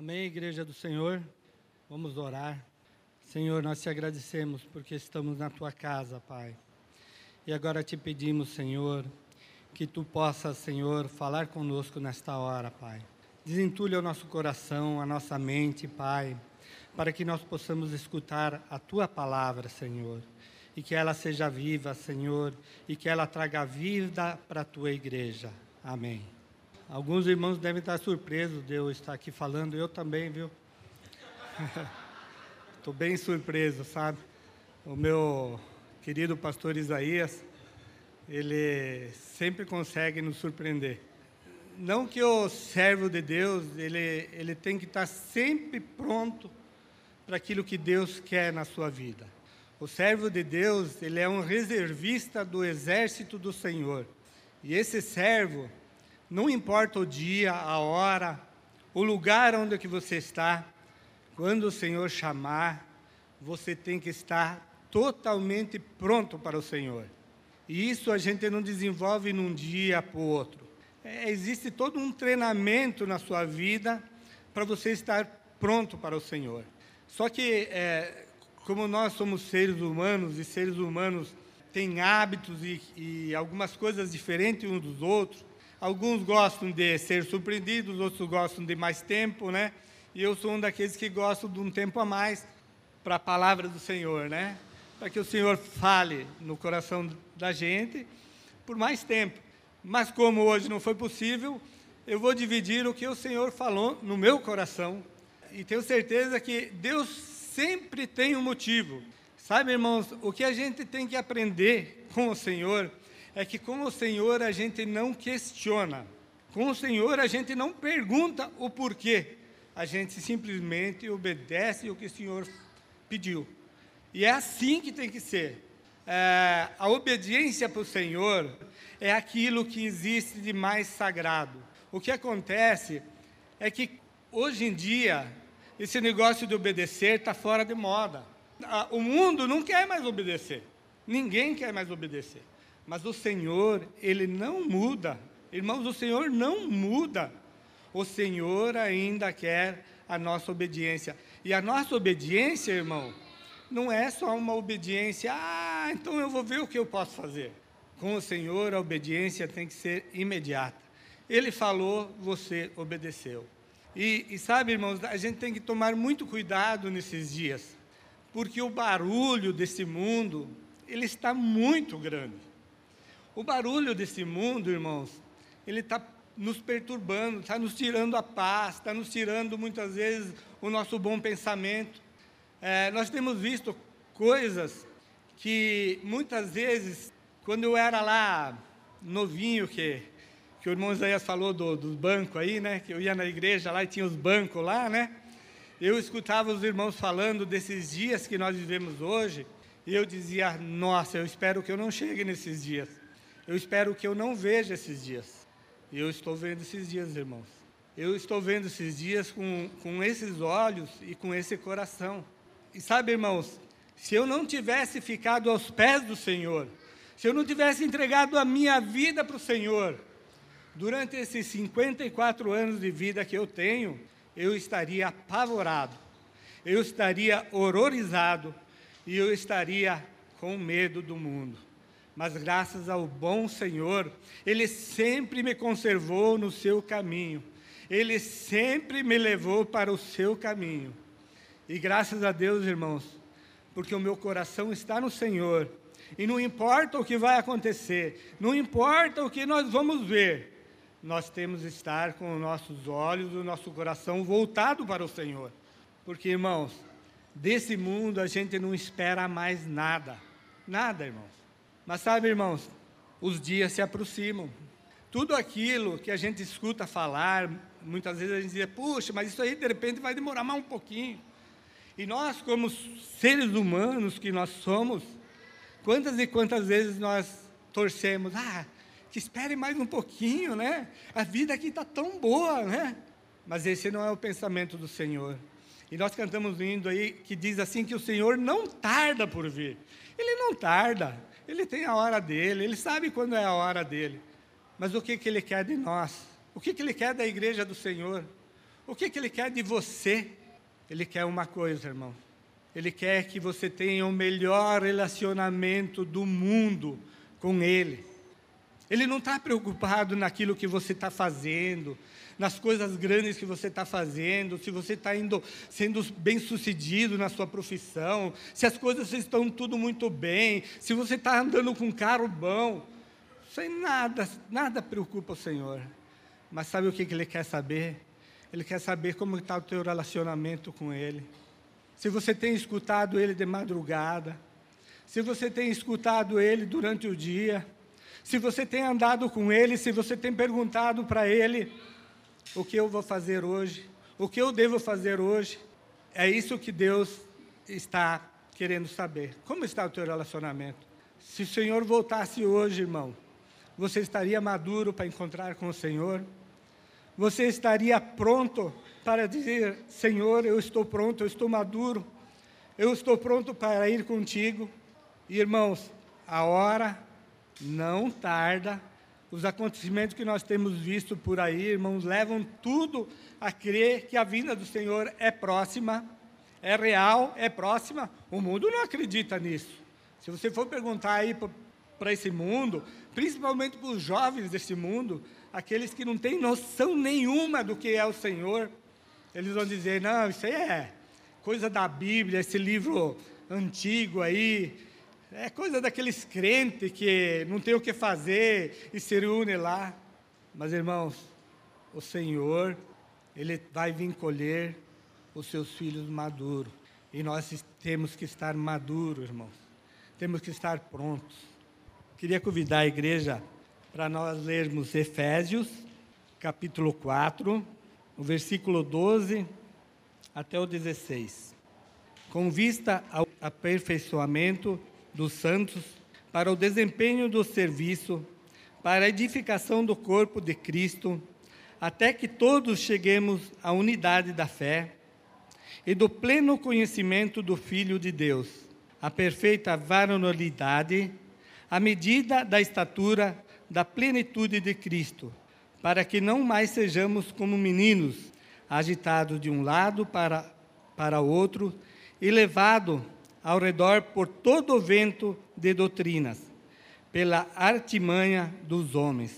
Amém, Igreja do Senhor. Vamos orar. Senhor, nós te agradecemos porque estamos na tua casa, Pai. E agora te pedimos, Senhor, que tu possas, Senhor, falar conosco nesta hora, Pai. Desentulha o nosso coração, a nossa mente, Pai, para que nós possamos escutar a tua palavra, Senhor. E que ela seja viva, Senhor, e que ela traga vida para a tua igreja. Amém. Alguns irmãos devem estar surpresos de eu estar aqui falando, eu também, viu? Estou bem surpreso, sabe? O meu querido pastor Isaías, ele sempre consegue nos surpreender. Não que o servo de Deus, ele, ele tem que estar sempre pronto para aquilo que Deus quer na sua vida. O servo de Deus, ele é um reservista do exército do Senhor. E esse servo, não importa o dia, a hora, o lugar onde que você está, quando o Senhor chamar, você tem que estar totalmente pronto para o Senhor. E isso a gente não desenvolve num dia para o outro. É, existe todo um treinamento na sua vida para você estar pronto para o Senhor. Só que, é, como nós somos seres humanos e seres humanos têm hábitos e, e algumas coisas diferentes uns dos outros, Alguns gostam de ser surpreendidos, outros gostam de mais tempo, né? E eu sou um daqueles que gostam de um tempo a mais para a palavra do Senhor, né? Para que o Senhor fale no coração da gente por mais tempo. Mas como hoje não foi possível, eu vou dividir o que o Senhor falou no meu coração. E tenho certeza que Deus sempre tem um motivo. Sabe, irmãos, o que a gente tem que aprender com o Senhor é que com o Senhor a gente não questiona, com o Senhor a gente não pergunta o porquê, a gente simplesmente obedece o que o Senhor pediu. E é assim que tem que ser. É, a obediência para o Senhor é aquilo que existe de mais sagrado. O que acontece é que hoje em dia esse negócio de obedecer está fora de moda. O mundo não quer mais obedecer. Ninguém quer mais obedecer. Mas o Senhor, Ele não muda. Irmãos, o Senhor não muda. O Senhor ainda quer a nossa obediência. E a nossa obediência, irmão, não é só uma obediência, ah, então eu vou ver o que eu posso fazer. Com o Senhor, a obediência tem que ser imediata. Ele falou, você obedeceu. E, e sabe, irmãos, a gente tem que tomar muito cuidado nesses dias, porque o barulho desse mundo, ele está muito grande. O barulho desse mundo, irmãos, ele está nos perturbando, está nos tirando a paz, está nos tirando muitas vezes o nosso bom pensamento. É, nós temos visto coisas que muitas vezes, quando eu era lá novinho, que, que o irmão Isaías falou do, do banco aí, né? Que eu ia na igreja lá e tinha os bancos lá, né? Eu escutava os irmãos falando desses dias que nós vivemos hoje, e eu dizia, nossa, eu espero que eu não chegue nesses dias. Eu espero que eu não veja esses dias. E eu estou vendo esses dias, irmãos. Eu estou vendo esses dias com, com esses olhos e com esse coração. E sabe, irmãos, se eu não tivesse ficado aos pés do Senhor, se eu não tivesse entregado a minha vida para o Senhor, durante esses 54 anos de vida que eu tenho, eu estaria apavorado, eu estaria horrorizado e eu estaria com medo do mundo mas graças ao bom Senhor, Ele sempre me conservou no seu caminho, Ele sempre me levou para o seu caminho. E graças a Deus, irmãos, porque o meu coração está no Senhor, e não importa o que vai acontecer, não importa o que nós vamos ver, nós temos que estar com os nossos olhos, o nosso coração voltado para o Senhor. Porque, irmãos, desse mundo a gente não espera mais nada. Nada, irmãos. Mas sabe, irmãos, os dias se aproximam. Tudo aquilo que a gente escuta falar, muitas vezes a gente diz, puxa, mas isso aí de repente vai demorar mais um pouquinho. E nós, como seres humanos que nós somos, quantas e quantas vezes nós torcemos, ah, que espere mais um pouquinho, né? A vida aqui está tão boa, né? Mas esse não é o pensamento do Senhor. E nós cantamos um aí que diz assim que o Senhor não tarda por vir. Ele não tarda. Ele tem a hora dele, ele sabe quando é a hora dele. Mas o que, que ele quer de nós? O que, que ele quer da igreja do Senhor? O que, que Ele quer de você? Ele quer uma coisa, irmão. Ele quer que você tenha o melhor relacionamento do mundo com Ele. Ele não está preocupado naquilo que você está fazendo, nas coisas grandes que você está fazendo, se você está sendo bem sucedido na sua profissão, se as coisas estão tudo muito bem, se você está andando com um carro bom. Isso aí nada, nada preocupa o Senhor. Mas sabe o que Ele quer saber? Ele quer saber como está o teu relacionamento com Ele. Se você tem escutado Ele de madrugada, se você tem escutado Ele durante o dia, se você tem andado com Ele, se você tem perguntado para Ele, o que eu vou fazer hoje, o que eu devo fazer hoje. É isso que Deus está querendo saber. Como está o teu relacionamento? Se o Senhor voltasse hoje, irmão, você estaria maduro para encontrar com o Senhor? Você estaria pronto para dizer: Senhor, eu estou pronto, eu estou maduro, eu estou pronto para ir contigo? irmãos, a hora não tarda os acontecimentos que nós temos visto por aí, irmãos, levam tudo a crer que a vinda do Senhor é próxima, é real, é próxima. O mundo não acredita nisso. Se você for perguntar aí para esse mundo, principalmente para os jovens desse mundo, aqueles que não têm noção nenhuma do que é o Senhor, eles vão dizer: não, isso aí é coisa da Bíblia, esse livro antigo aí, é coisa daqueles crentes que não tem o que fazer e se reúne lá. Mas, irmãos, o Senhor, Ele vai vir colher os seus filhos maduros. E nós temos que estar maduros, irmãos. Temos que estar prontos. Queria convidar a igreja para nós lermos Efésios, capítulo 4, o versículo 12 até o 16. Com vista ao aperfeiçoamento dos santos para o desempenho do serviço, para a edificação do corpo de Cristo, até que todos cheguemos à unidade da fé e do pleno conhecimento do Filho de Deus, à perfeita varonilidade, à medida da estatura da plenitude de Cristo, para que não mais sejamos como meninos, agitados de um lado para, para outro e levados ao redor por todo o vento de doutrinas, pela artimanha dos homens,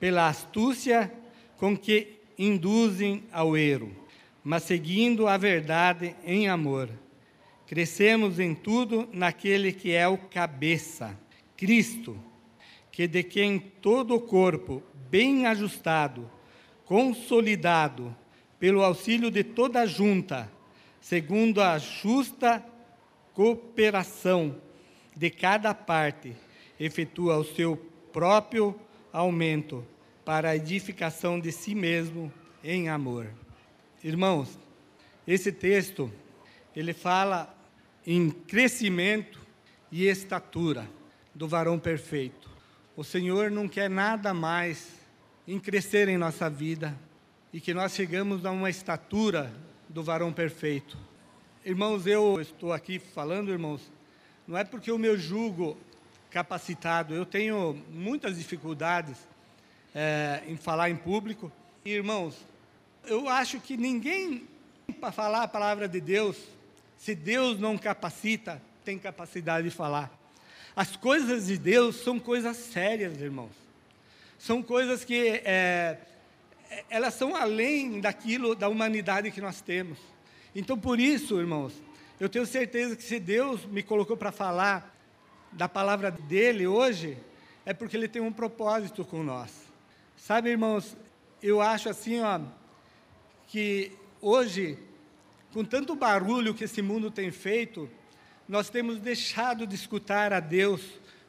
pela astúcia com que induzem ao erro, mas seguindo a verdade em amor. Crescemos em tudo naquele que é o cabeça, Cristo, que de quem todo o corpo, bem ajustado, consolidado, pelo auxílio de toda a junta, segundo a justa cooperação de cada parte efetua o seu próprio aumento para a edificação de si mesmo em amor. Irmãos, esse texto ele fala em crescimento e estatura do varão perfeito. O Senhor não quer nada mais em crescer em nossa vida e que nós chegamos a uma estatura do varão perfeito. Irmãos, eu estou aqui falando, irmãos, não é porque o meu jugo capacitado, eu tenho muitas dificuldades é, em falar em público. E, irmãos, eu acho que ninguém, para falar a palavra de Deus, se Deus não capacita, tem capacidade de falar. As coisas de Deus são coisas sérias, irmãos. São coisas que é, elas são além daquilo da humanidade que nós temos. Então, por isso, irmãos, eu tenho certeza que se Deus me colocou para falar da palavra dele hoje, é porque ele tem um propósito com nós. Sabe, irmãos, eu acho assim, ó, que hoje, com tanto barulho que esse mundo tem feito, nós temos deixado de escutar a Deus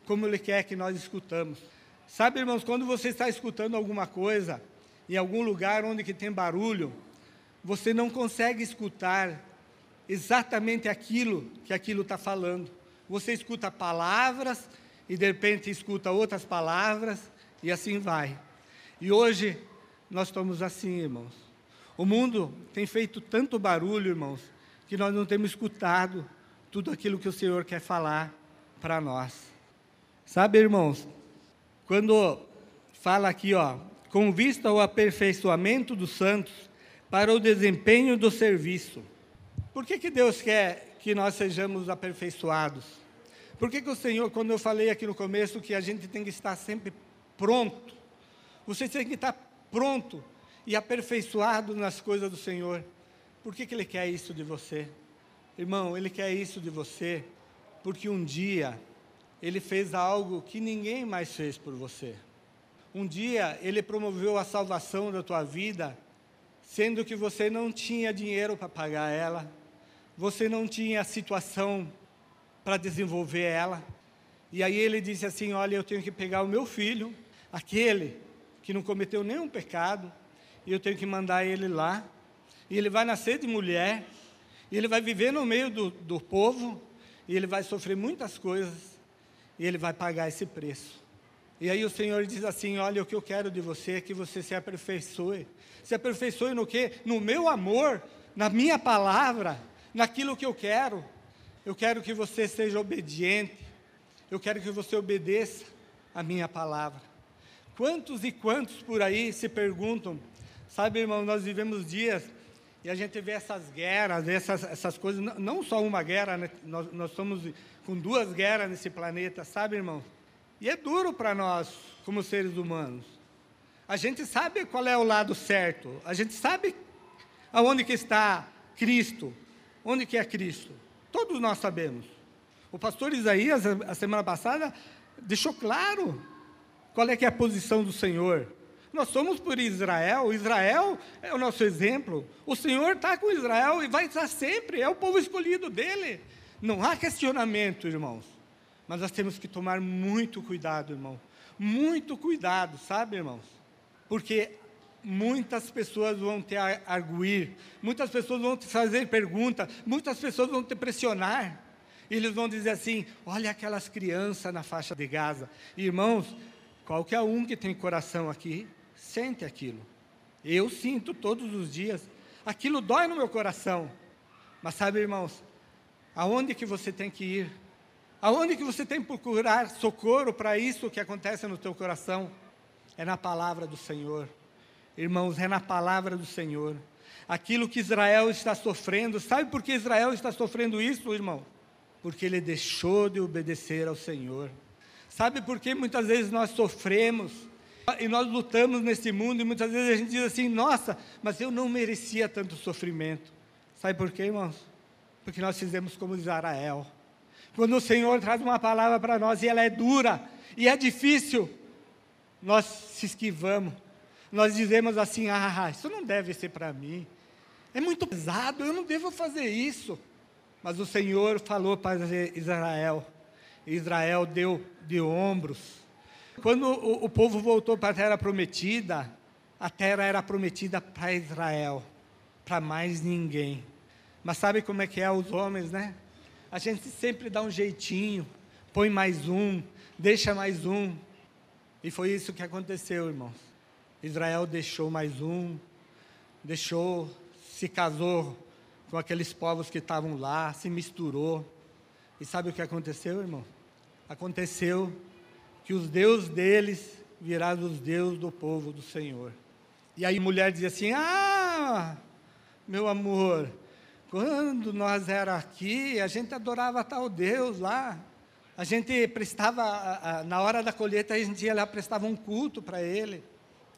como Ele quer que nós escutamos. Sabe, irmãos, quando você está escutando alguma coisa, em algum lugar onde que tem barulho, você não consegue escutar exatamente aquilo que aquilo está falando. Você escuta palavras e de repente escuta outras palavras e assim vai. E hoje nós estamos assim, irmãos. O mundo tem feito tanto barulho, irmãos, que nós não temos escutado tudo aquilo que o Senhor quer falar para nós. Sabe, irmãos, quando fala aqui, ó, com vista ao aperfeiçoamento dos santos, para o desempenho do serviço. Por que, que Deus quer que nós sejamos aperfeiçoados? Por que, que o Senhor, quando eu falei aqui no começo que a gente tem que estar sempre pronto, você tem que estar pronto e aperfeiçoado nas coisas do Senhor. Por que, que Ele quer isso de você? Irmão, Ele quer isso de você porque um dia Ele fez algo que ninguém mais fez por você. Um dia Ele promoveu a salvação da tua vida, sendo que você não tinha dinheiro para pagar ela, você não tinha situação para desenvolver ela. E aí Ele disse assim: Olha, eu tenho que pegar o meu filho, aquele que não cometeu nenhum pecado, e eu tenho que mandar ele lá, e ele vai nascer de mulher, e ele vai viver no meio do, do povo, e ele vai sofrer muitas coisas, e ele vai pagar esse preço. E aí o Senhor diz assim: Olha, o que eu quero de você é que você se aperfeiçoe. Se aperfeiçoe no quê? No meu amor, na minha palavra, naquilo que eu quero. Eu quero que você seja obediente. Eu quero que você obedeça a minha palavra. Quantos e quantos por aí se perguntam, sabe, irmão, nós vivemos dias e a gente vê essas guerras, essas, essas coisas, não só uma guerra, né? nós, nós estamos com duas guerras nesse planeta, sabe, irmão? E é duro para nós, como seres humanos. A gente sabe qual é o lado certo, a gente sabe aonde que está Cristo, onde que é Cristo. Todos nós sabemos. O pastor Isaías, a semana passada, deixou claro qual é que é a posição do Senhor? Nós somos por Israel, Israel é o nosso exemplo. O Senhor está com Israel e vai estar sempre, é o povo escolhido dele. Não há questionamento, irmãos. Mas nós temos que tomar muito cuidado, irmão. Muito cuidado, sabe, irmãos? Porque muitas pessoas vão te arguir, muitas pessoas vão te fazer perguntas, muitas pessoas vão te pressionar. E eles vão dizer assim: olha aquelas crianças na faixa de Gaza. Irmãos, Qualquer um que tem coração aqui sente aquilo. Eu sinto todos os dias. Aquilo dói no meu coração. Mas sabe, irmãos, aonde que você tem que ir? Aonde que você tem que procurar socorro para isso que acontece no teu coração? É na palavra do Senhor. Irmãos, é na palavra do Senhor. Aquilo que Israel está sofrendo, sabe por que Israel está sofrendo isso, irmão? Porque ele deixou de obedecer ao Senhor. Sabe por que muitas vezes nós sofremos e nós lutamos nesse mundo e muitas vezes a gente diz assim: nossa, mas eu não merecia tanto sofrimento. Sabe por quê, irmãos? Porque nós fizemos como Israel. Quando o Senhor traz uma palavra para nós e ela é dura e é difícil, nós se esquivamos. Nós dizemos assim: ah, isso não deve ser para mim. É muito pesado, eu não devo fazer isso. Mas o Senhor falou para Israel: Israel deu de ombros. Quando o, o povo voltou para a terra prometida, a terra era prometida para Israel, para mais ninguém. Mas sabe como é que é os homens, né? A gente sempre dá um jeitinho, põe mais um, deixa mais um. E foi isso que aconteceu, irmãos. Israel deixou mais um, deixou, se casou com aqueles povos que estavam lá, se misturou. E sabe o que aconteceu, irmão? Aconteceu que os deuses deles viraram os deuses do povo do Senhor. E aí a mulher dizia assim: Ah, meu amor, quando nós era aqui, a gente adorava tal Deus lá. A gente prestava, na hora da colheita, a gente ia lá, prestava um culto para ele.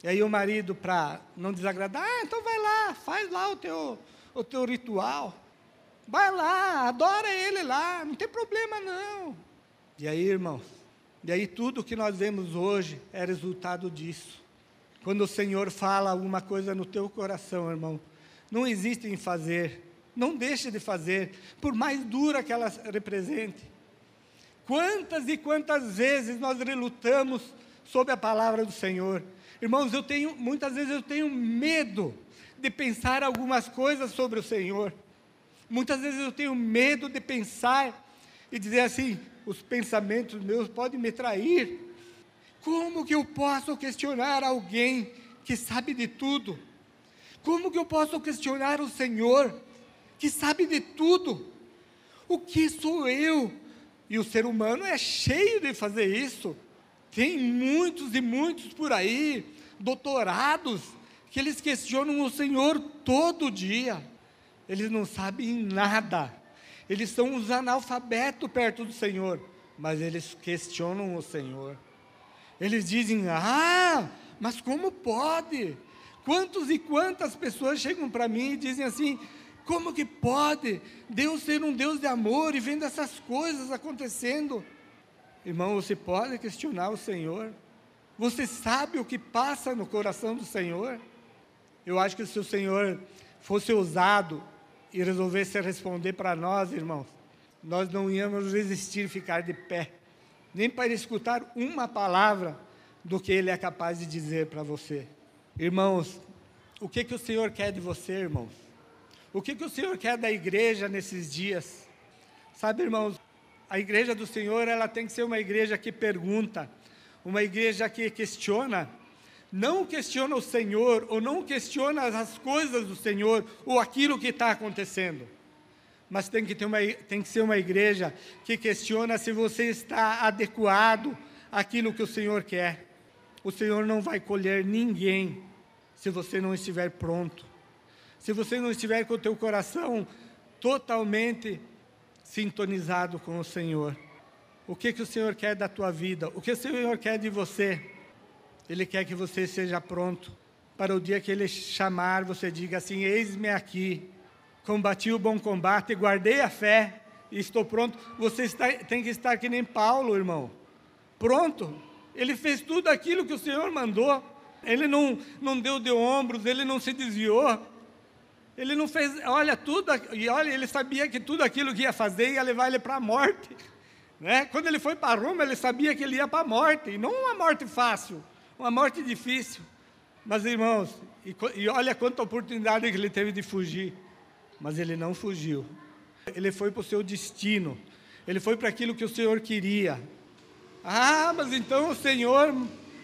E aí o marido, para não desagradar, ah, então vai lá, faz lá o teu, o teu ritual. Vai lá, adora ele lá, não tem problema não. E aí, irmãos, e aí tudo que nós vemos hoje é resultado disso. Quando o Senhor fala alguma coisa no teu coração, irmão, não existe em fazer, não deixe de fazer, por mais dura que ela represente. Quantas e quantas vezes nós relutamos sobre a palavra do Senhor? Irmãos, eu tenho, muitas vezes eu tenho medo de pensar algumas coisas sobre o Senhor. Muitas vezes eu tenho medo de pensar e dizer assim: os pensamentos meus podem me trair. Como que eu posso questionar alguém que sabe de tudo? Como que eu posso questionar o Senhor que sabe de tudo? O que sou eu? E o ser humano é cheio de fazer isso. Tem muitos e muitos por aí, doutorados, que eles questionam o Senhor todo dia. Eles não sabem nada. Eles são os analfabetos perto do Senhor, mas eles questionam o Senhor. Eles dizem: Ah, mas como pode? Quantos e quantas pessoas chegam para mim e dizem assim: Como que pode Deus ser um Deus de amor e vendo essas coisas acontecendo? Irmão, você pode questionar o Senhor? Você sabe o que passa no coração do Senhor? Eu acho que se o Senhor fosse ousado e resolvesse responder para nós, irmãos, nós não íamos resistir ficar de pé, nem para escutar uma palavra do que Ele é capaz de dizer para você. Irmãos, o que, que o Senhor quer de você, irmãos? O que, que o Senhor quer da igreja nesses dias? Sabe, irmãos, a igreja do Senhor, ela tem que ser uma igreja que pergunta, uma igreja que questiona, não questiona o Senhor, ou não questiona as coisas do Senhor, ou aquilo que está acontecendo. Mas tem que, ter uma, tem que ser uma igreja que questiona se você está adequado àquilo que o Senhor quer. O Senhor não vai colher ninguém se você não estiver pronto. Se você não estiver com o teu coração totalmente sintonizado com o Senhor. O que, que o Senhor quer da tua vida? O que o Senhor quer de você? Ele quer que você seja pronto para o dia que Ele chamar, você diga assim: Eis-me aqui, combati o bom combate, guardei a fé e estou pronto. Você está, tem que estar que nem Paulo, irmão, pronto. Ele fez tudo aquilo que o Senhor mandou. Ele não, não deu de ombros, ele não se desviou. Ele não fez, olha, tudo, e olha, ele sabia que tudo aquilo que ia fazer ia levar ele para a morte. Né? Quando ele foi para Roma, ele sabia que ele ia para a morte, e não uma morte fácil, uma morte difícil. Mas, irmãos, e, e olha quanta oportunidade que ele teve de fugir. Mas ele não fugiu. Ele foi para o seu destino. Ele foi para aquilo que o Senhor queria. Ah, mas então o Senhor,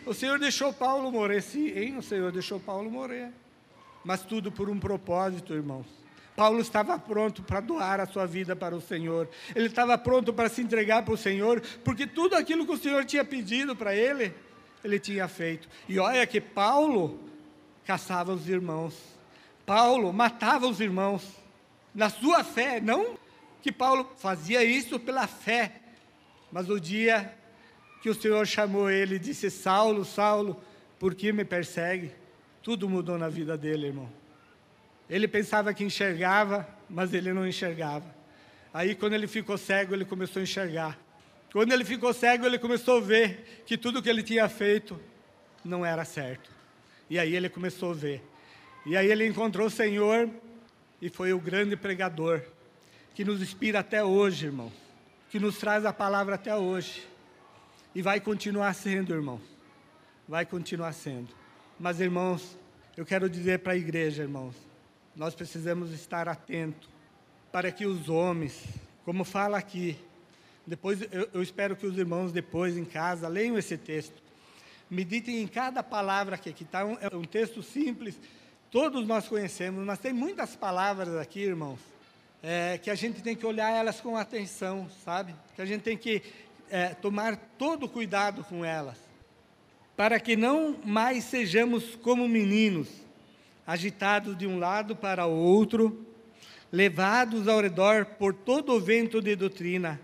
o Senhor deixou Paulo morrer. Sim, hein? o Senhor deixou Paulo morrer. Mas tudo por um propósito, irmãos. Paulo estava pronto para doar a sua vida para o Senhor. Ele estava pronto para se entregar para o Senhor, porque tudo aquilo que o Senhor tinha pedido para ele, ele tinha feito. E olha que Paulo caçava os irmãos. Paulo matava os irmãos. Na sua fé, não que Paulo fazia isso pela fé, mas o dia que o Senhor chamou ele e disse: Saulo, Saulo, por que me persegue? Tudo mudou na vida dele, irmão. Ele pensava que enxergava, mas ele não enxergava. Aí, quando ele ficou cego, ele começou a enxergar. Quando ele ficou cego, ele começou a ver que tudo que ele tinha feito não era certo. E aí ele começou a ver. E aí ele encontrou o Senhor e foi o grande pregador que nos inspira até hoje, irmão. Que nos traz a palavra até hoje. E vai continuar sendo, irmão. Vai continuar sendo. Mas, irmãos, eu quero dizer para a igreja, irmãos, nós precisamos estar atentos para que os homens, como fala aqui, depois eu, eu, espero que os irmãos depois em casa leiam esse texto, meditem em cada palavra aqui, que está um, é um texto simples, todos nós conhecemos, mas tem muitas palavras aqui, irmãos, é, que a gente tem que olhar elas com atenção, sabe? Que a gente tem que é, tomar todo cuidado com elas, para que não mais sejamos como meninos, agitados de um lado para o outro, levados ao redor por todo o vento de doutrina,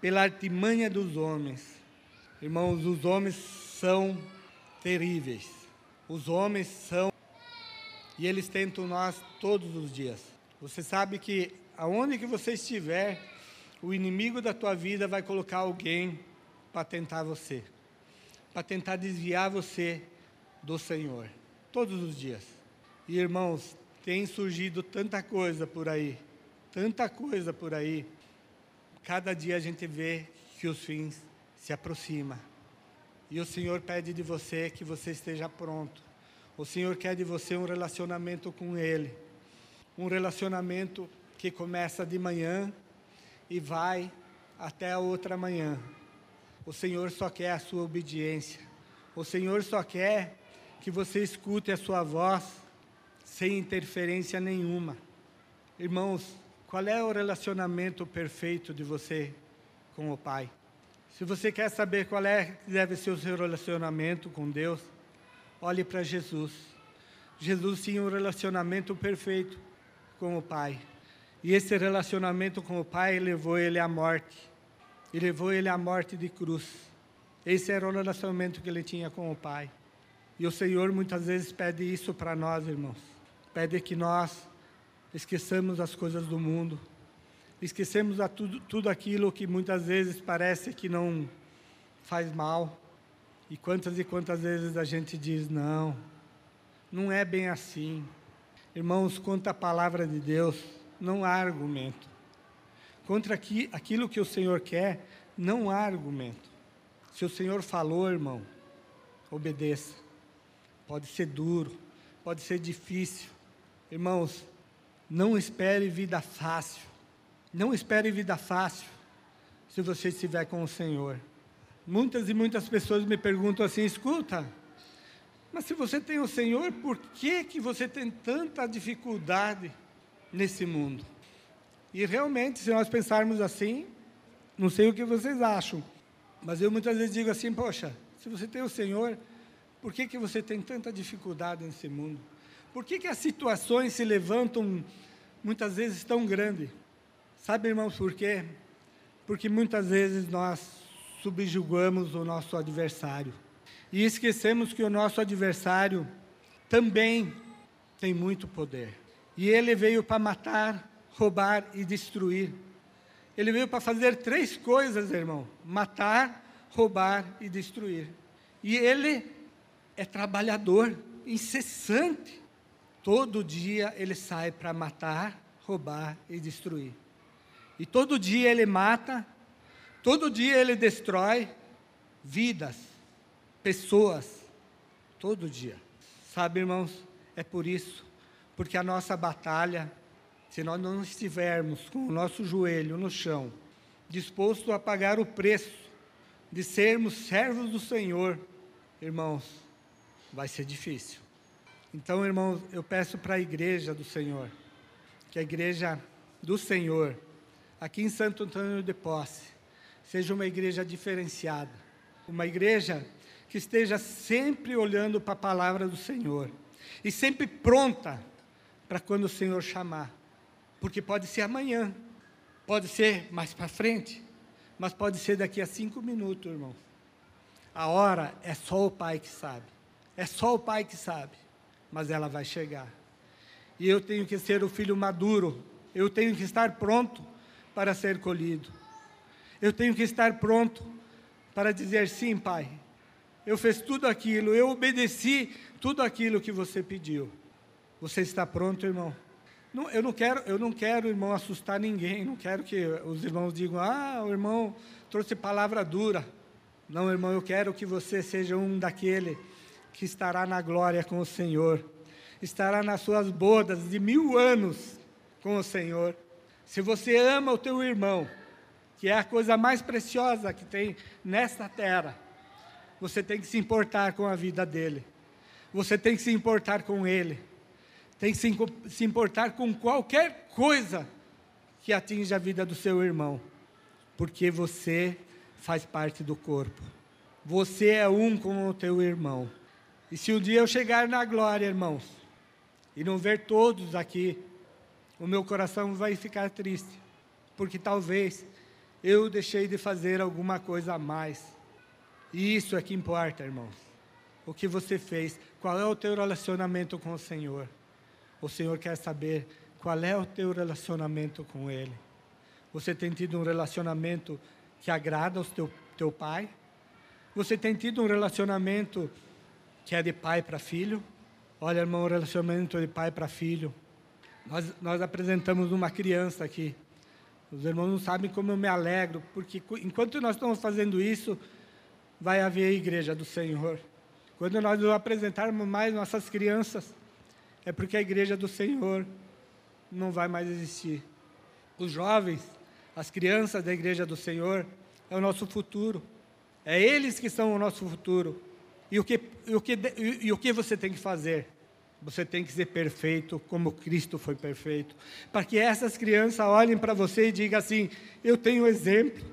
pela artimanha dos homens. Irmãos, os homens são terríveis. Os homens são e eles tentam nós todos os dias. Você sabe que aonde que você estiver, o inimigo da tua vida vai colocar alguém para tentar você, para tentar desviar você do Senhor, todos os dias. E irmãos, tem surgido tanta coisa por aí, tanta coisa por aí. Cada dia a gente vê que os fins se aproximam. E o Senhor pede de você que você esteja pronto. O Senhor quer de você um relacionamento com Ele. Um relacionamento que começa de manhã e vai até a outra manhã. O Senhor só quer a sua obediência. O Senhor só quer que você escute a sua voz sem interferência nenhuma. Irmãos, qual é o relacionamento perfeito de você com o Pai? Se você quer saber qual é deve ser o seu relacionamento com Deus, olhe para Jesus. Jesus tinha um relacionamento perfeito com o Pai. E esse relacionamento com o Pai levou ele à morte. E levou ele à morte de cruz. Esse era o relacionamento que ele tinha com o Pai. E o Senhor muitas vezes pede isso para nós, irmãos. Pede que nós esqueçamos as coisas do mundo. Esquecemos tudo, tudo aquilo que muitas vezes parece que não faz mal. E quantas e quantas vezes a gente diz: não, não é bem assim. Irmãos, contra a palavra de Deus, não há argumento. Contra aqui, aquilo que o Senhor quer, não há argumento. Se o Senhor falou, irmão, obedeça. Pode ser duro, pode ser difícil. Irmãos, não espere vida fácil. Não espere vida fácil se você estiver com o Senhor. Muitas e muitas pessoas me perguntam assim: escuta, mas se você tem o Senhor, por que, que você tem tanta dificuldade nesse mundo? E realmente, se nós pensarmos assim, não sei o que vocês acham, mas eu muitas vezes digo assim: poxa, se você tem o Senhor, por que, que você tem tanta dificuldade nesse mundo? Por que, que as situações se levantam muitas vezes tão grandes? Sabe, irmãos, por quê? Porque muitas vezes nós subjugamos o nosso adversário. E esquecemos que o nosso adversário também tem muito poder. E ele veio para matar, roubar e destruir. Ele veio para fazer três coisas, irmão: matar, roubar e destruir. E ele é trabalhador, incessante. Todo dia ele sai para matar, roubar e destruir. E todo dia ele mata, Todo dia ele destrói vidas, pessoas, todo dia. Sabe, irmãos, é por isso, porque a nossa batalha, se nós não estivermos com o nosso joelho no chão, disposto a pagar o preço de sermos servos do Senhor, irmãos, vai ser difícil. Então, irmãos, eu peço para a igreja do Senhor, que a igreja do Senhor, aqui em Santo Antônio de Posse, seja uma igreja diferenciada, uma igreja que esteja sempre olhando para a palavra do Senhor e sempre pronta para quando o Senhor chamar, porque pode ser amanhã, pode ser mais para frente, mas pode ser daqui a cinco minutos, irmão. A hora é só o Pai que sabe, é só o Pai que sabe, mas ela vai chegar. E eu tenho que ser o filho maduro, eu tenho que estar pronto para ser colhido. Eu tenho que estar pronto para dizer sim, Pai. Eu fiz tudo aquilo, eu obedeci tudo aquilo que você pediu. Você está pronto, irmão? Não, eu não quero, eu não quero, irmão, assustar ninguém. Não quero que os irmãos digam: "Ah, o irmão trouxe palavra dura". Não, irmão, eu quero que você seja um daquele que estará na glória com o Senhor, estará nas suas bodas de mil anos com o Senhor. Se você ama o teu irmão, que é a coisa mais preciosa que tem nesta terra, você tem que se importar com a vida dele. Você tem que se importar com ele. Tem que se, importar com qualquer coisa que atinja a vida do seu irmão. Porque você faz parte do corpo. Você é um com o teu irmão. E se um dia eu chegar na glória, irmãos, e não ver todos aqui, o meu coração vai ficar triste. Porque talvez eu deixei de fazer alguma coisa a mais. E isso é que importa, irmãos. O que você fez, qual é o teu relacionamento com o Senhor? O Senhor quer saber qual é o teu relacionamento com Ele. Você tem tido um relacionamento que agrada ao teu, teu pai? Você tem tido um relacionamento que é de pai para filho? Olha, irmão, o relacionamento de pai para filho. Nós, nós apresentamos uma criança aqui. Os irmãos não sabem como eu me alegro, porque enquanto nós estamos fazendo isso, vai haver a igreja do Senhor. Quando nós apresentarmos mais nossas crianças, é porque a igreja do Senhor não vai mais existir. Os jovens, as crianças da igreja do Senhor, é o nosso futuro. É eles que são o nosso futuro. E o que, e o que, e o que você tem que fazer? Você tem que ser perfeito como Cristo foi perfeito. Para que essas crianças olhem para você e digam assim: Eu tenho exemplo.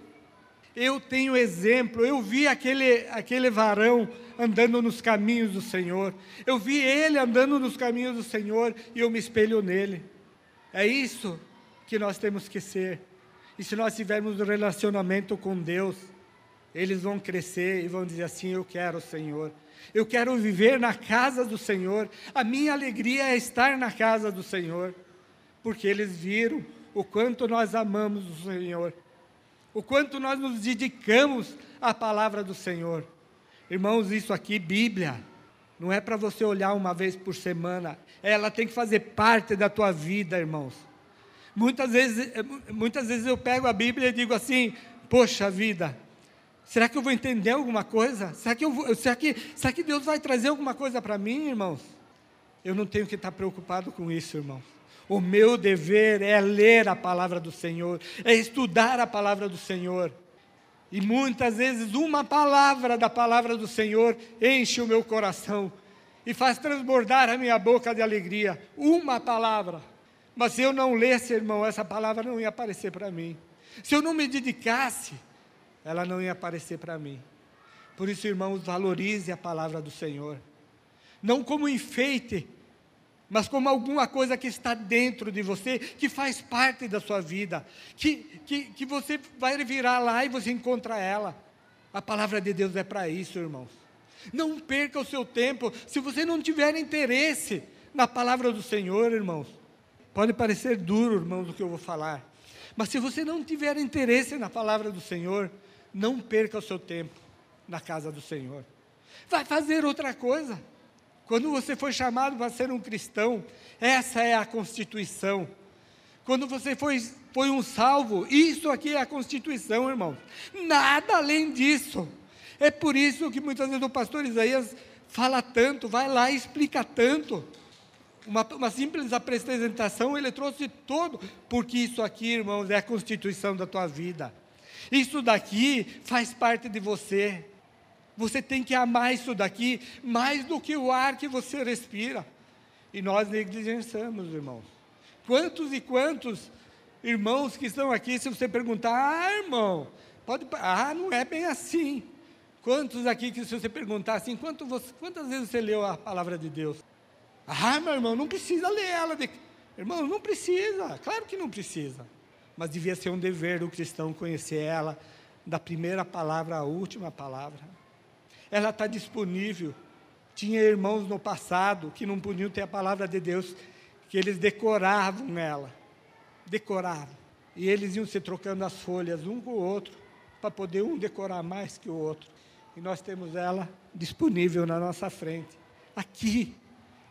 Eu tenho exemplo, eu vi aquele, aquele varão andando nos caminhos do Senhor, eu vi ele andando nos caminhos do Senhor e eu me espelho nele. É isso que nós temos que ser. E se nós tivermos um relacionamento com Deus, eles vão crescer e vão dizer assim: Eu quero o Senhor. Eu quero viver na casa do Senhor. A minha alegria é estar na casa do Senhor. Porque eles viram o quanto nós amamos o Senhor. O quanto nós nos dedicamos à palavra do Senhor. Irmãos, isso aqui, Bíblia, não é para você olhar uma vez por semana. Ela tem que fazer parte da tua vida, irmãos. Muitas vezes, muitas vezes eu pego a Bíblia e digo assim: Poxa vida, será que eu vou entender alguma coisa? Será que, eu vou, será que, será que Deus vai trazer alguma coisa para mim, irmãos? Eu não tenho que estar preocupado com isso, irmãos. O meu dever é ler a palavra do Senhor, é estudar a palavra do Senhor. E muitas vezes uma palavra da palavra do Senhor enche o meu coração e faz transbordar a minha boca de alegria. Uma palavra. Mas se eu não lesse, irmão, essa palavra não ia aparecer para mim. Se eu não me dedicasse, ela não ia aparecer para mim. Por isso, irmãos, valorize a palavra do Senhor. Não como enfeite, mas como alguma coisa que está dentro de você, que faz parte da sua vida, que, que, que você vai virar lá e você encontra ela. A palavra de Deus é para isso, irmãos. Não perca o seu tempo, se você não tiver interesse na palavra do Senhor, irmãos. Pode parecer duro, irmãos, o que eu vou falar, mas se você não tiver interesse na palavra do Senhor, não perca o seu tempo na casa do Senhor. Vai fazer outra coisa. Quando você foi chamado para ser um cristão, essa é a constituição. Quando você foi, foi um salvo, isso aqui é a constituição, irmão. Nada além disso. É por isso que muitas vezes o pastor Isaías fala tanto, vai lá e explica tanto uma, uma simples apresentação, ele trouxe todo, porque isso aqui, irmãos, é a constituição da tua vida. Isso daqui faz parte de você. Você tem que amar isso daqui mais do que o ar que você respira. E nós negligenciamos, irmãos. Quantos e quantos irmãos que estão aqui, se você perguntar, ah, irmão, pode, ah, não é bem assim. Quantos aqui que se você perguntar assim, quanto você, quantas vezes você leu a palavra de Deus? Ah, meu irmão, não precisa ler ela. De... Irmão, não precisa, claro que não precisa. Mas devia ser um dever do cristão conhecer ela, da primeira palavra à última palavra. Ela está disponível. Tinha irmãos no passado que não podiam ter a palavra de Deus, que eles decoravam ela. Decoravam. E eles iam se trocando as folhas um com o outro, para poder um decorar mais que o outro. E nós temos ela disponível na nossa frente. Aqui,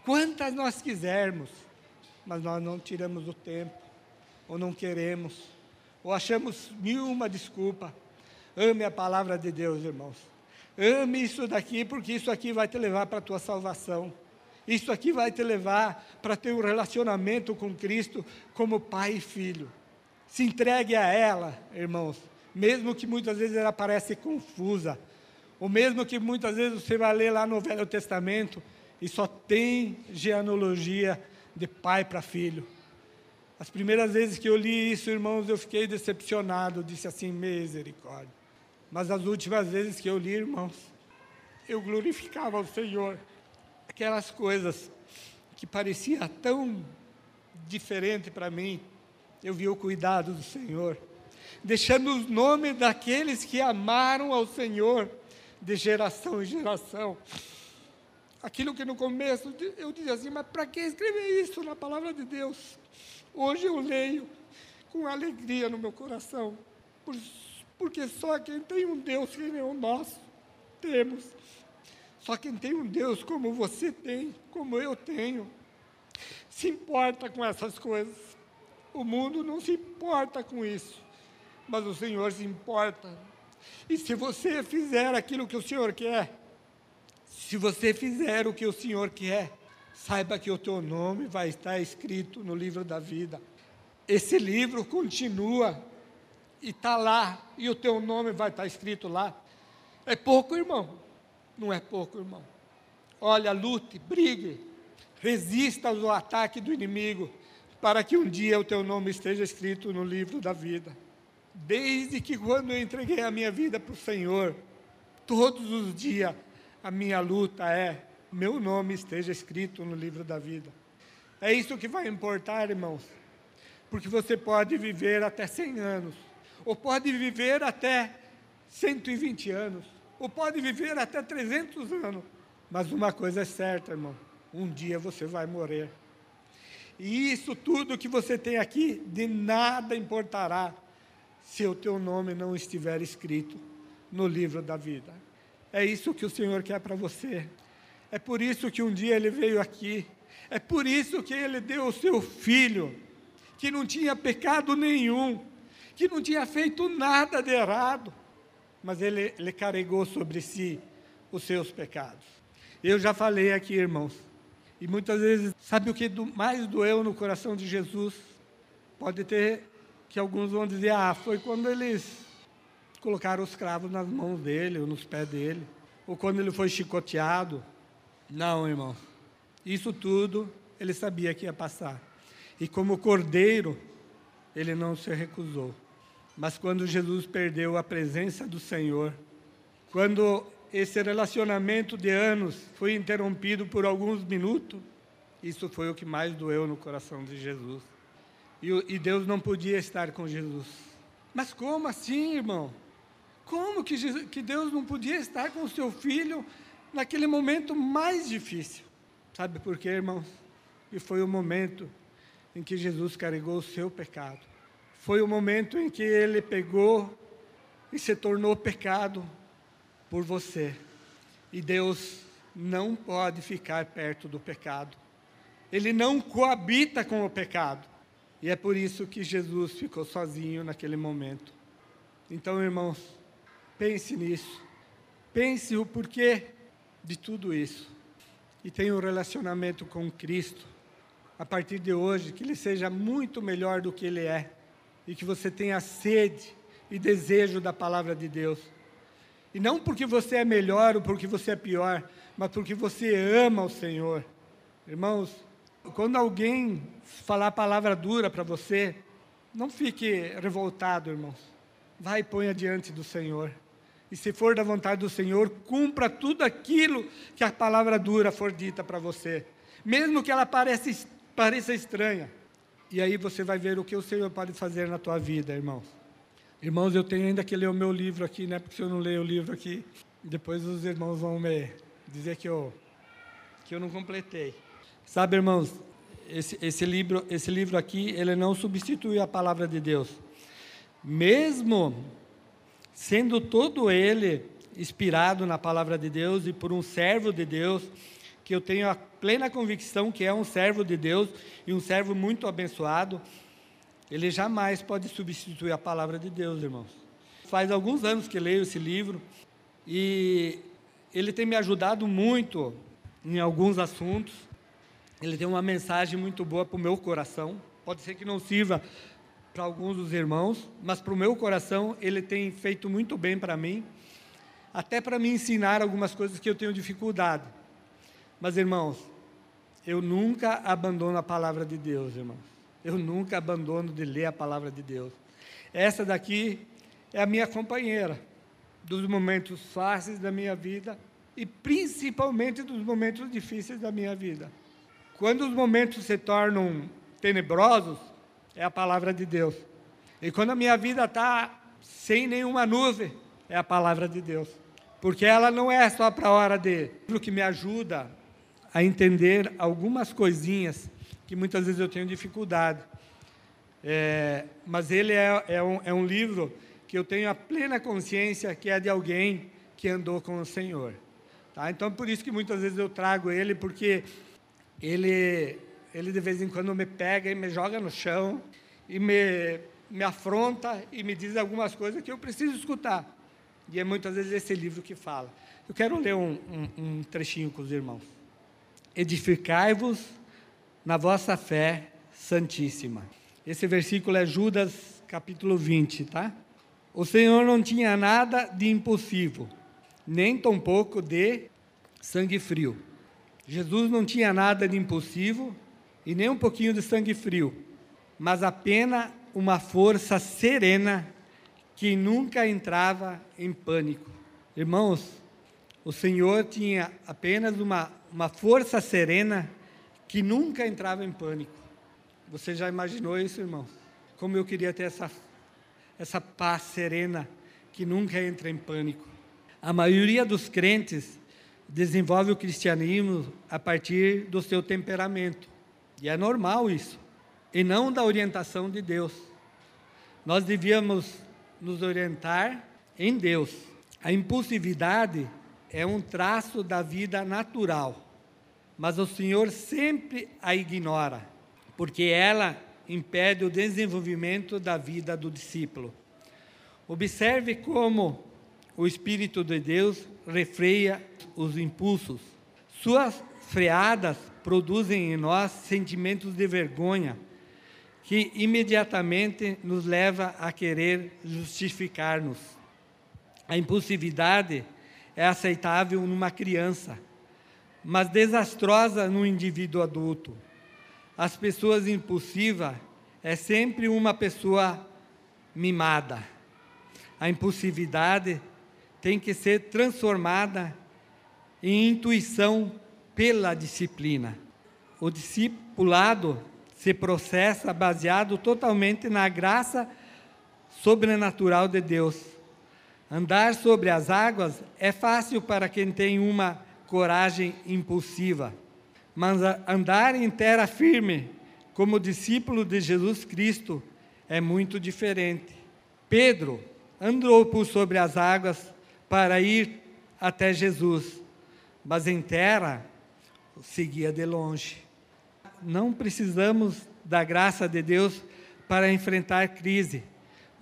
quantas nós quisermos, mas nós não tiramos o tempo, ou não queremos, ou achamos mil uma desculpa. Ame a palavra de Deus, irmãos. Ame isso daqui, porque isso aqui vai te levar para a tua salvação. Isso aqui vai te levar para ter um relacionamento com Cristo como pai e filho. Se entregue a ela, irmãos, mesmo que muitas vezes ela pareça confusa, ou mesmo que muitas vezes você vai ler lá no Velho Testamento e só tem genealogia de pai para filho. As primeiras vezes que eu li isso, irmãos, eu fiquei decepcionado, disse assim, misericórdia. Mas as últimas vezes que eu li, irmãos, eu glorificava o Senhor. Aquelas coisas que parecia tão diferente para mim, eu vi o cuidado do Senhor, deixando os nomes daqueles que amaram ao Senhor de geração em geração. Aquilo que no começo eu dizia assim, mas para que escrever isso na palavra de Deus? Hoje eu leio com alegria no meu coração, porque só quem tem um Deus que nem o nosso temos. Só quem tem um Deus como você tem, como eu tenho, se importa com essas coisas. O mundo não se importa com isso, mas o Senhor se importa. E se você fizer aquilo que o Senhor quer, se você fizer o que o Senhor quer, saiba que o teu nome vai estar escrito no livro da vida. Esse livro continua e está lá, e o teu nome vai estar escrito lá. É pouco, irmão? Não é pouco, irmão. Olha, lute, brigue, resista ao ataque do inimigo, para que um dia o teu nome esteja escrito no livro da vida. Desde que quando eu entreguei a minha vida para o Senhor, todos os dias a minha luta é: meu nome esteja escrito no livro da vida. É isso que vai importar, irmãos. Porque você pode viver até 100 anos, ou pode viver até 120 anos, ou pode viver até 300 anos. Mas uma coisa é certa, irmão: um dia você vai morrer. E isso tudo que você tem aqui, de nada importará se o teu nome não estiver escrito no livro da vida. É isso que o Senhor quer para você. É por isso que um dia ele veio aqui. É por isso que ele deu o seu filho, que não tinha pecado nenhum, que não tinha feito nada de errado, mas ele, ele carregou sobre si os seus pecados. Eu já falei aqui, irmãos, e muitas vezes, sabe o que mais doeu no coração de Jesus? Pode ter que alguns vão dizer, ah, foi quando eles colocaram os cravos nas mãos dele ou nos pés dele, ou quando ele foi chicoteado. Não, irmão. Isso tudo ele sabia que ia passar. E como cordeiro, ele não se recusou. Mas quando Jesus perdeu a presença do Senhor, quando esse relacionamento de anos foi interrompido por alguns minutos, isso foi o que mais doeu no coração de Jesus. E, e Deus não podia estar com Jesus. Mas como assim, irmão? Como que, Jesus, que Deus não podia estar com o seu filho naquele momento mais difícil? Sabe por quê, irmãos? E foi o momento em que Jesus carregou o seu pecado. Foi o momento em que ele pegou e se tornou pecado por você. E Deus não pode ficar perto do pecado. Ele não coabita com o pecado. E é por isso que Jesus ficou sozinho naquele momento. Então, irmãos, pense nisso. Pense o porquê de tudo isso. E tenha um relacionamento com Cristo. A partir de hoje, que ele seja muito melhor do que ele é. E que você tenha sede e desejo da palavra de Deus. E não porque você é melhor ou porque você é pior, mas porque você ama o Senhor. Irmãos, quando alguém falar palavra dura para você, não fique revoltado, irmãos. Vai e ponha diante do Senhor. E se for da vontade do Senhor, cumpra tudo aquilo que a palavra dura for dita para você. Mesmo que ela pareça, pareça estranha. E aí você vai ver o que o Senhor pode fazer na tua vida, irmãos. Irmãos, eu tenho ainda que ler o meu livro aqui, né? Porque se eu não ler o livro aqui, depois os irmãos vão me dizer que eu, que eu não completei. Sabe, irmãos, esse, esse, livro, esse livro aqui, ele não substitui a palavra de Deus. Mesmo sendo todo ele inspirado na palavra de Deus e por um servo de Deus, que eu tenho a plena convicção que é um servo de Deus e um servo muito abençoado, ele jamais pode substituir a palavra de Deus, irmãos. Faz alguns anos que leio esse livro e ele tem me ajudado muito em alguns assuntos. Ele tem uma mensagem muito boa para o meu coração. Pode ser que não sirva para alguns dos irmãos, mas para o meu coração ele tem feito muito bem para mim, até para me ensinar algumas coisas que eu tenho dificuldade. Mas, irmãos, eu nunca abandono a palavra de Deus, irmãos. Eu nunca abandono de ler a palavra de Deus. Essa daqui é a minha companheira dos momentos fáceis da minha vida e principalmente dos momentos difíceis da minha vida. Quando os momentos se tornam tenebrosos, é a palavra de Deus. E quando a minha vida está sem nenhuma nuvem, é a palavra de Deus. Porque ela não é só para a hora de. O que me ajuda a entender algumas coisinhas que muitas vezes eu tenho dificuldade. É, mas ele é, é, um, é um livro que eu tenho a plena consciência que é de alguém que andou com o Senhor. Tá? Então, por isso que muitas vezes eu trago ele, porque ele, ele de vez em quando me pega e me joga no chão e me, me afronta e me diz algumas coisas que eu preciso escutar. E é muitas vezes esse livro que fala. Eu quero ler um, um, um trechinho com os irmãos. Edificai-vos na vossa fé santíssima. Esse versículo é Judas capítulo 20, tá? O Senhor não tinha nada de impossível, nem tampouco de sangue frio. Jesus não tinha nada de impossível e nem um pouquinho de sangue frio, mas apenas uma força serena que nunca entrava em pânico. Irmãos, o Senhor tinha apenas uma, uma força serena que nunca entrava em pânico. Você já imaginou isso, irmão? Como eu queria ter essa, essa paz serena que nunca entra em pânico. A maioria dos crentes desenvolve o cristianismo a partir do seu temperamento. E é normal isso. E não da orientação de Deus. Nós devíamos nos orientar em Deus. A impulsividade é um traço da vida natural, mas o Senhor sempre a ignora, porque ela impede o desenvolvimento da vida do discípulo. Observe como o Espírito de Deus refreia os impulsos. Suas freadas produzem em nós sentimentos de vergonha, que imediatamente nos leva a querer justificar-nos. A impulsividade é aceitável numa criança, mas desastrosa no indivíduo adulto. As pessoas impulsivas é sempre uma pessoa mimada. A impulsividade tem que ser transformada em intuição pela disciplina. O discipulado se processa baseado totalmente na graça sobrenatural de Deus. Andar sobre as águas é fácil para quem tem uma coragem impulsiva, mas andar em terra firme, como discípulo de Jesus Cristo, é muito diferente. Pedro andou por sobre as águas para ir até Jesus, mas em terra seguia de longe. Não precisamos da graça de Deus para enfrentar crise,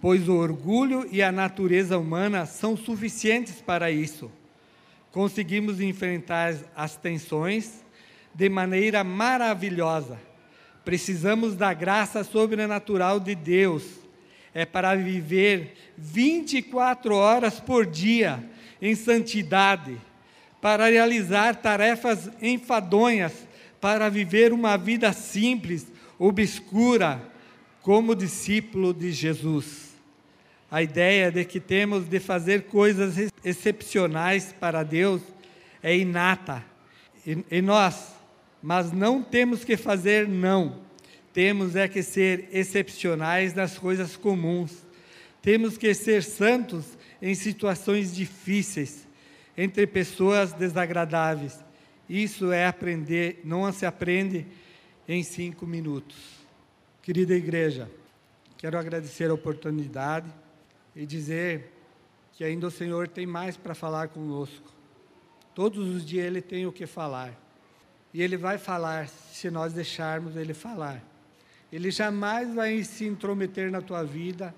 pois o orgulho e a natureza humana são suficientes para isso. Conseguimos enfrentar as tensões de maneira maravilhosa. Precisamos da graça sobrenatural de Deus. É para viver 24 horas por dia em santidade, para realizar tarefas enfadonhas, para viver uma vida simples, obscura, como discípulo de Jesus. A ideia de que temos de fazer coisas excepcionais para Deus é inata em nós, mas não temos que fazer não. Temos é que ser excepcionais nas coisas comuns. Temos que ser santos em situações difíceis, entre pessoas desagradáveis. Isso é aprender, não se aprende em cinco minutos. Querida igreja, quero agradecer a oportunidade e dizer que ainda o Senhor tem mais para falar conosco. Todos os dias Ele tem o que falar. E Ele vai falar se nós deixarmos Ele falar. Ele jamais vai se intrometer na tua vida,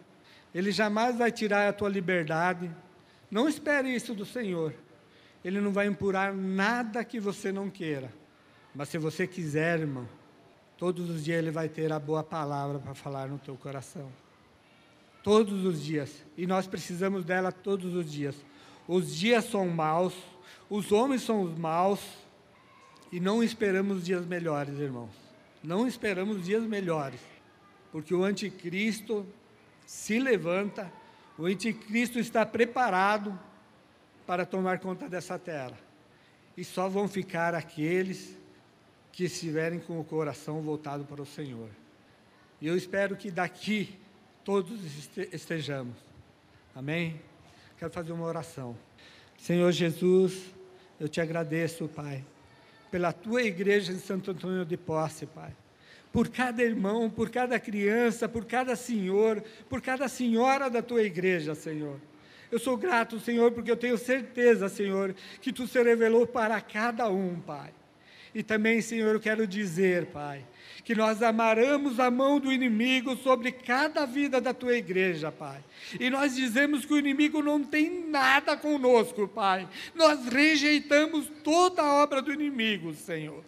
ele jamais vai tirar a tua liberdade. Não espere isso do Senhor. Ele não vai empurar nada que você não queira. Mas se você quiser, irmão, todos os dias Ele vai ter a boa palavra para falar no teu coração. Todos os dias. E nós precisamos dela todos os dias. Os dias são maus, os homens são os maus, e não esperamos dias melhores, irmãos. Não esperamos dias melhores, porque o anticristo se levanta, o anticristo está preparado para tomar conta dessa terra. E só vão ficar aqueles que estiverem com o coração voltado para o Senhor. E eu espero que daqui todos estejamos. Amém? Quero fazer uma oração. Senhor Jesus, eu te agradeço, Pai, pela tua igreja de Santo Antônio de Posse, Pai por cada irmão, por cada criança, por cada senhor, por cada senhora da tua igreja, Senhor. Eu sou grato, Senhor, porque eu tenho certeza, Senhor, que tu se revelou para cada um, Pai. E também, Senhor, eu quero dizer, Pai, que nós amaramos a mão do inimigo sobre cada vida da tua igreja, Pai. E nós dizemos que o inimigo não tem nada conosco, Pai. Nós rejeitamos toda a obra do inimigo, Senhor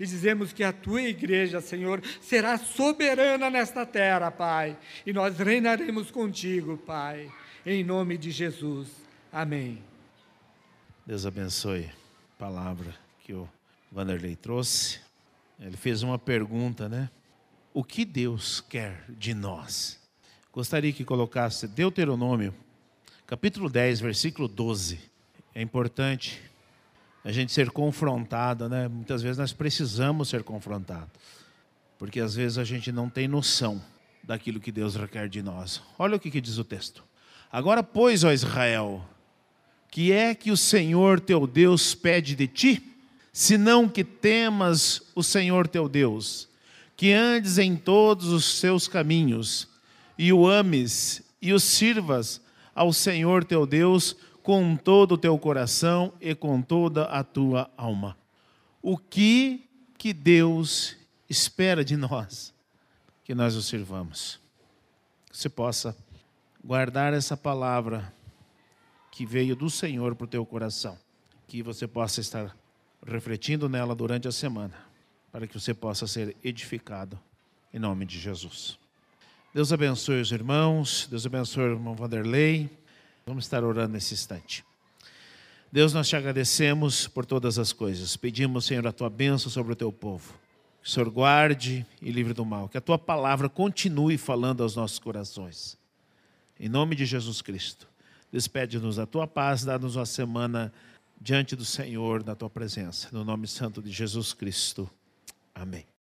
e dizemos que a tua igreja, Senhor, será soberana nesta terra, Pai, e nós reinaremos contigo, Pai, em nome de Jesus. Amém. Deus abençoe a palavra que o Vanderlei trouxe. Ele fez uma pergunta, né? O que Deus quer de nós? Gostaria que colocasse Deuteronômio, capítulo 10, versículo 12. É importante a gente ser confrontado, né? Muitas vezes nós precisamos ser confrontados, porque às vezes a gente não tem noção daquilo que Deus requer de nós. Olha o que, que diz o texto. Agora, pois, ó Israel, que é que o Senhor teu Deus pede de ti, senão que temas o Senhor teu Deus, que andes em todos os seus caminhos, e o ames e o sirvas ao Senhor teu Deus com todo o teu coração e com toda a tua alma. O que que Deus espera de nós? Que nós o sirvamos. Que você possa guardar essa palavra que veio do Senhor para o teu coração. Que você possa estar refletindo nela durante a semana, para que você possa ser edificado em nome de Jesus. Deus abençoe os irmãos, Deus abençoe o irmão Vanderlei. Vamos estar orando nesse instante. Deus, nós te agradecemos por todas as coisas. Pedimos, Senhor, a tua bênção sobre o teu povo. Que o Senhor guarde e livre do mal. Que a tua palavra continue falando aos nossos corações. Em nome de Jesus Cristo. Despede-nos a tua paz, dá-nos uma semana diante do Senhor, na tua presença. No nome santo de Jesus Cristo. Amém.